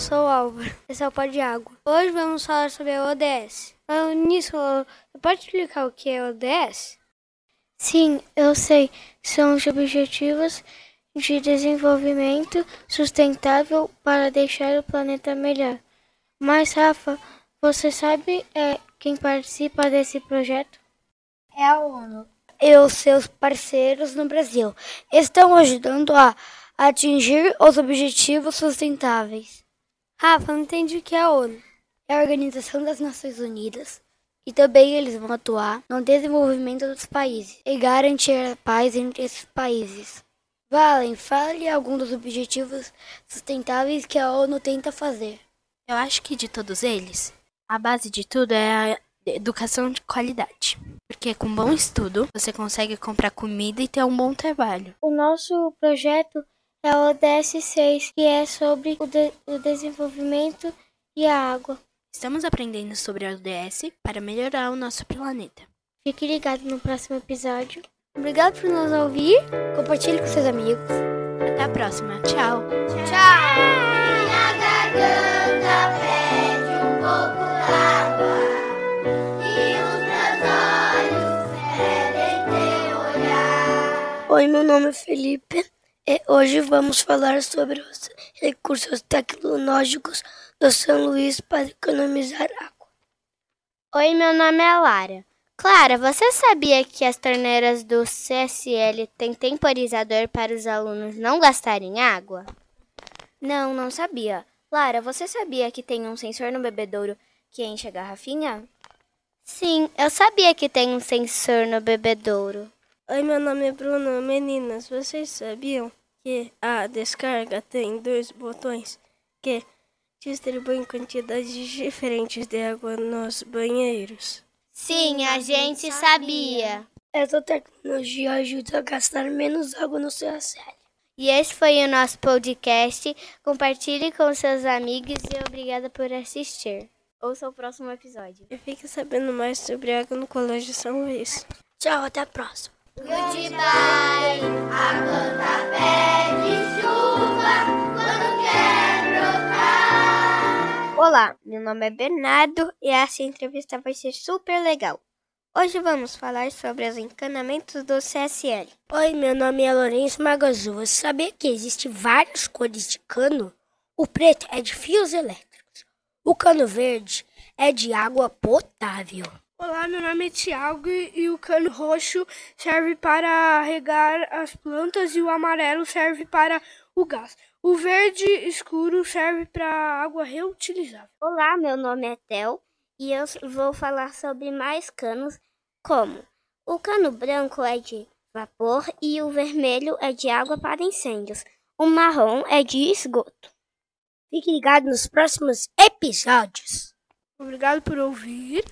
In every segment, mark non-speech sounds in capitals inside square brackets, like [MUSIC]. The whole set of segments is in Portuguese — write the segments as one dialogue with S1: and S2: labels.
S1: Sou o Álvaro, esse é o Pó de Água. Hoje vamos falar sobre a ODS. Nisso, você pode explicar o que é ODS? Sim, eu sei. São os Objetivos de Desenvolvimento Sustentável para deixar o planeta melhor. Mas, Rafa, você sabe é, quem participa desse projeto?
S2: É a ONU e os seus parceiros no Brasil. Estão ajudando a atingir os objetivos sustentáveis.
S1: Rafa, não entendi o que é a ONU.
S2: É a Organização das Nações Unidas. E também eles vão atuar no desenvolvimento dos países e garantir a paz entre esses países. Valen, fale algum dos objetivos sustentáveis que a ONU tenta fazer.
S3: Eu acho que de todos eles, a base de tudo é a educação de qualidade. Porque com bom estudo, você consegue comprar comida e ter um bom trabalho.
S1: O nosso projeto é o ODS 6, que é sobre o, de o desenvolvimento e a água.
S3: Estamos aprendendo sobre a ODS para melhorar o nosso planeta.
S1: Fique ligado no próximo episódio. Obrigado por nos ouvir. Compartilhe com seus amigos.
S3: Até a próxima. Tchau.
S4: Tchau. Tchau. Minha garganta pede um pouco d'água. E os meus olhos pedem teu olhar.
S5: Oi, meu nome é Felipe. E hoje vamos falar sobre os recursos tecnológicos do São Luís para economizar água.
S6: Oi, meu nome é Lara. Clara, você sabia que as torneiras do CSL têm temporizador para os alunos não gastarem água?
S7: Não, não sabia. Lara, você sabia que tem um sensor no bebedouro que enche a garrafinha?
S6: Sim, eu sabia que tem um sensor no bebedouro.
S8: Oi, meu nome é Bruno. Meninas, vocês sabiam que a descarga tem dois botões que distribuem quantidades diferentes de água nos banheiros?
S6: Sim, a gente sabia.
S5: Essa tecnologia ajuda a gastar menos água no CSL.
S6: E esse foi o nosso podcast. Compartilhe com seus amigos e obrigada por assistir.
S7: Ouça o próximo episódio.
S8: E fique sabendo mais sobre água no Colégio São Luís.
S5: Tchau, até a próxima.
S4: Goodbye,
S6: Olá, meu nome é Bernardo e essa entrevista vai ser super legal. Hoje vamos falar sobre os encanamentos do CSL.
S5: Oi, meu nome é Lourenço Magazu. Você sabia que existem várias cores de cano? O preto é de fios elétricos. O cano verde é de água potável.
S9: Olá, meu nome é Tiago e o cano roxo serve para regar as plantas e o amarelo serve para o gás. O verde escuro serve para água reutilizável.
S10: Olá, meu nome é Tel e eu vou falar sobre mais canos, como o cano branco é de vapor e o vermelho é de água para incêndios. O marrom é de esgoto.
S5: Fique ligado nos próximos episódios.
S9: Obrigado por ouvir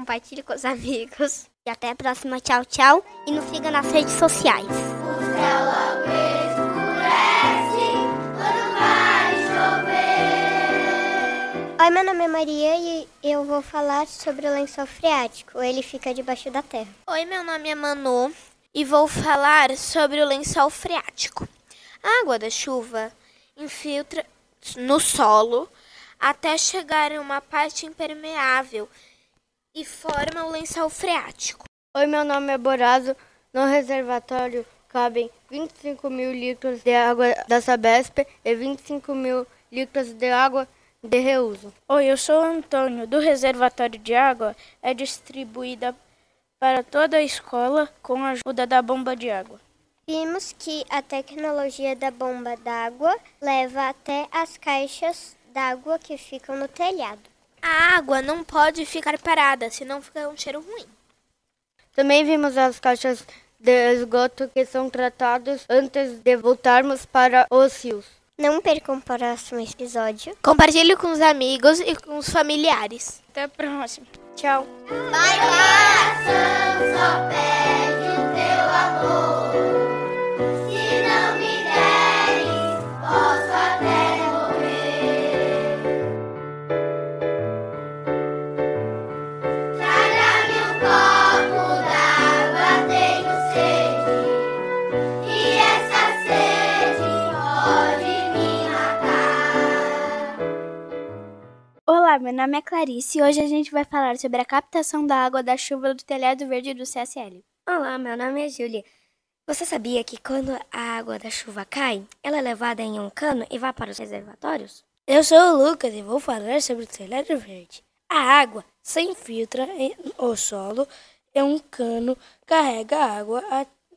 S6: compartilhe com os amigos. E até a próxima. Tchau, tchau. E nos siga nas redes sociais.
S11: Oi, meu nome é Maria e eu vou falar sobre o lençol freático. Ele fica debaixo da terra.
S12: Oi, meu nome é Manu e vou falar sobre o lençol freático. A água da chuva infiltra no solo até chegar em uma parte impermeável e forma o lençol freático.
S13: Oi, meu nome é Borazo. No reservatório cabem 25 mil litros de água da Sabesp e 25 mil litros de água de reuso.
S14: Oi, eu sou o Antônio. Do reservatório de água é distribuída para toda a escola com a ajuda da bomba de água.
S11: Vimos que a tecnologia da bomba d'água leva até as caixas d'água que ficam no telhado.
S12: A água não pode ficar parada, senão fica um cheiro ruim.
S13: Também vimos as caixas de esgoto que são tratadas antes de voltarmos para os rios.
S11: Não percam o próximo episódio.
S12: Compartilhe com os amigos e com os familiares.
S14: Até a próxima.
S13: Tchau.
S3: Nome é Clarice e hoje a gente vai falar sobre a captação da água da chuva do telhado verde do CSL.
S5: Olá, meu nome é Júlia. Você sabia que quando a água da chuva cai, ela é levada em um cano e vai para os reservatórios? Eu sou o Lucas e vou falar sobre o telhado verde. A água se infiltra no solo e um cano carrega a água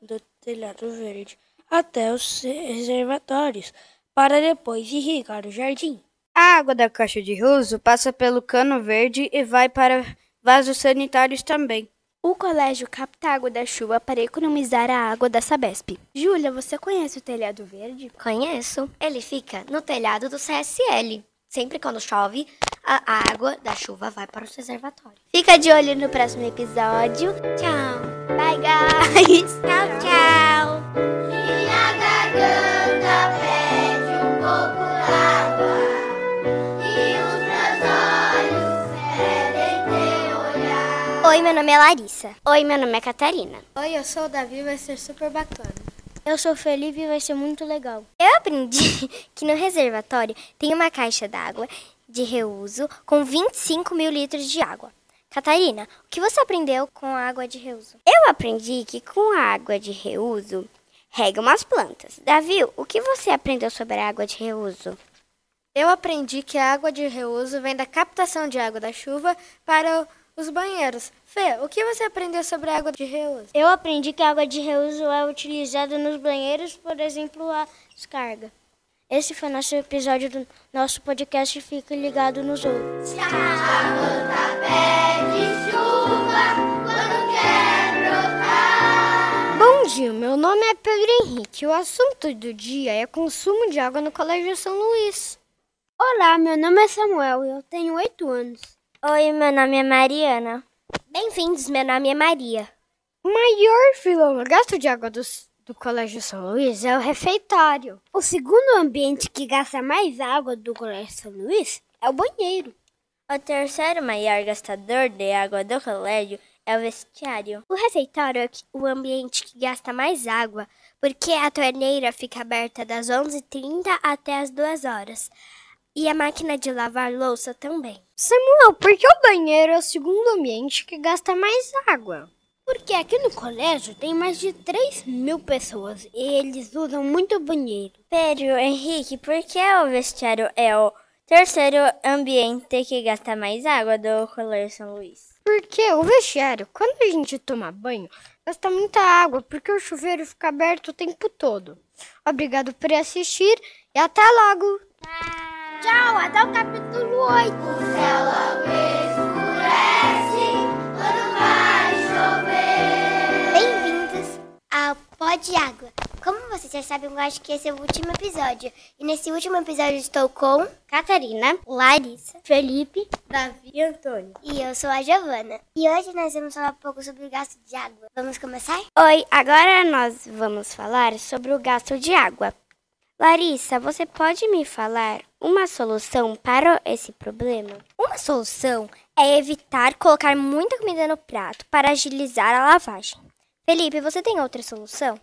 S5: do telhado verde até os reservatórios para depois irrigar o jardim.
S13: A água da caixa de reuso passa pelo cano verde e vai para vasos sanitários também.
S3: O colégio capta água da chuva para economizar a água da Sabesp. Júlia, você conhece o telhado verde?
S2: Conheço. Ele fica no telhado do CSL. Sempre quando chove, a água da chuva vai para os reservatórios.
S6: Fica de olho no próximo episódio. Tchau. Bye, guys. [LAUGHS]
S2: tchau, tchau.
S6: Oi, meu nome é Larissa. Oi, meu nome é Catarina.
S13: Oi, eu sou o Davi, vai ser super bacana.
S5: Eu sou o Felipe e vai ser muito legal.
S6: Eu aprendi [LAUGHS] que no reservatório tem uma caixa d'água de reuso com 25 mil litros de água. Catarina, o que você aprendeu com a água de reuso?
S10: Eu aprendi que com a água de reuso rega umas plantas. Davi, o que você aprendeu sobre a água de reuso?
S13: Eu aprendi que a água de reuso vem da captação de água da chuva para os banheiros. Fê, o que você aprendeu sobre a água de reuso?
S5: Eu aprendi que a água de reuso é utilizada nos banheiros, por exemplo, a descarga. Esse foi nosso episódio do nosso podcast. Fique ligado nos outros.
S4: Quer brotar.
S5: Bom dia, meu nome é Pedro Henrique. O assunto do dia é consumo de água no Colégio São Luís.
S9: Olá, meu nome é Samuel e eu tenho oito anos.
S6: Oi, meu nome é Mariana. Bem-vindos, meu nome é Maria.
S5: O maior vilão gasto de água do, do Colégio São Luís é o refeitório.
S9: O segundo ambiente que gasta mais água do Colégio São Luís é o banheiro.
S7: O terceiro maior gastador de água do colégio é o vestiário.
S6: O refeitório é o ambiente que gasta mais água, porque a torneira fica aberta das 11h30 até as 2 horas. E a máquina de lavar louça também.
S5: Samuel, por que o banheiro é o segundo ambiente que gasta mais água?
S9: Porque aqui no colégio tem mais de 3 mil pessoas e eles usam muito banheiro.
S7: Pedro, Henrique, por que o vestiário é o terceiro ambiente que gasta mais água do Colégio São Luís?
S5: Porque o vestiário, quando a gente toma banho, gasta muita água porque o chuveiro fica aberto o tempo todo. Obrigado por assistir e até logo!
S9: Tchau, até o capítulo 8.
S4: O céu logo escurece quando vai chover.
S11: Bem-vindos ao Pó de Água. Como vocês já sabem, eu acho que esse é o último episódio. E nesse último episódio estou com
S6: Catarina,
S11: Larissa,
S9: Felipe, Davi e Antônio.
S11: e eu sou a Giovana. E hoje nós vamos falar um pouco sobre o gasto de água. Vamos começar?
S10: Oi, agora nós vamos falar sobre o gasto de água. Larissa, você pode me falar uma solução para esse problema?
S6: Uma solução é evitar colocar muita comida no prato para agilizar a lavagem. Felipe, você tem outra solução?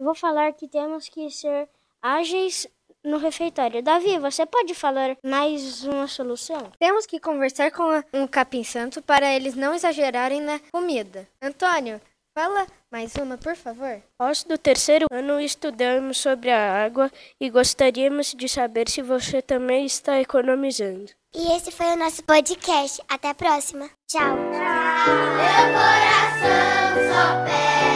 S5: Vou falar que temos que ser ágeis no refeitório. Davi, você pode falar mais uma solução?
S13: Temos que conversar com a- um capim santo para eles não exagerarem na comida. Antônio, fala mais uma, por favor.
S14: Nós do terceiro ano estudamos sobre a água e gostaríamos de saber se você também está economizando.
S11: E esse foi o nosso podcast. Até a próxima. Tchau.
S4: Meu coração só pede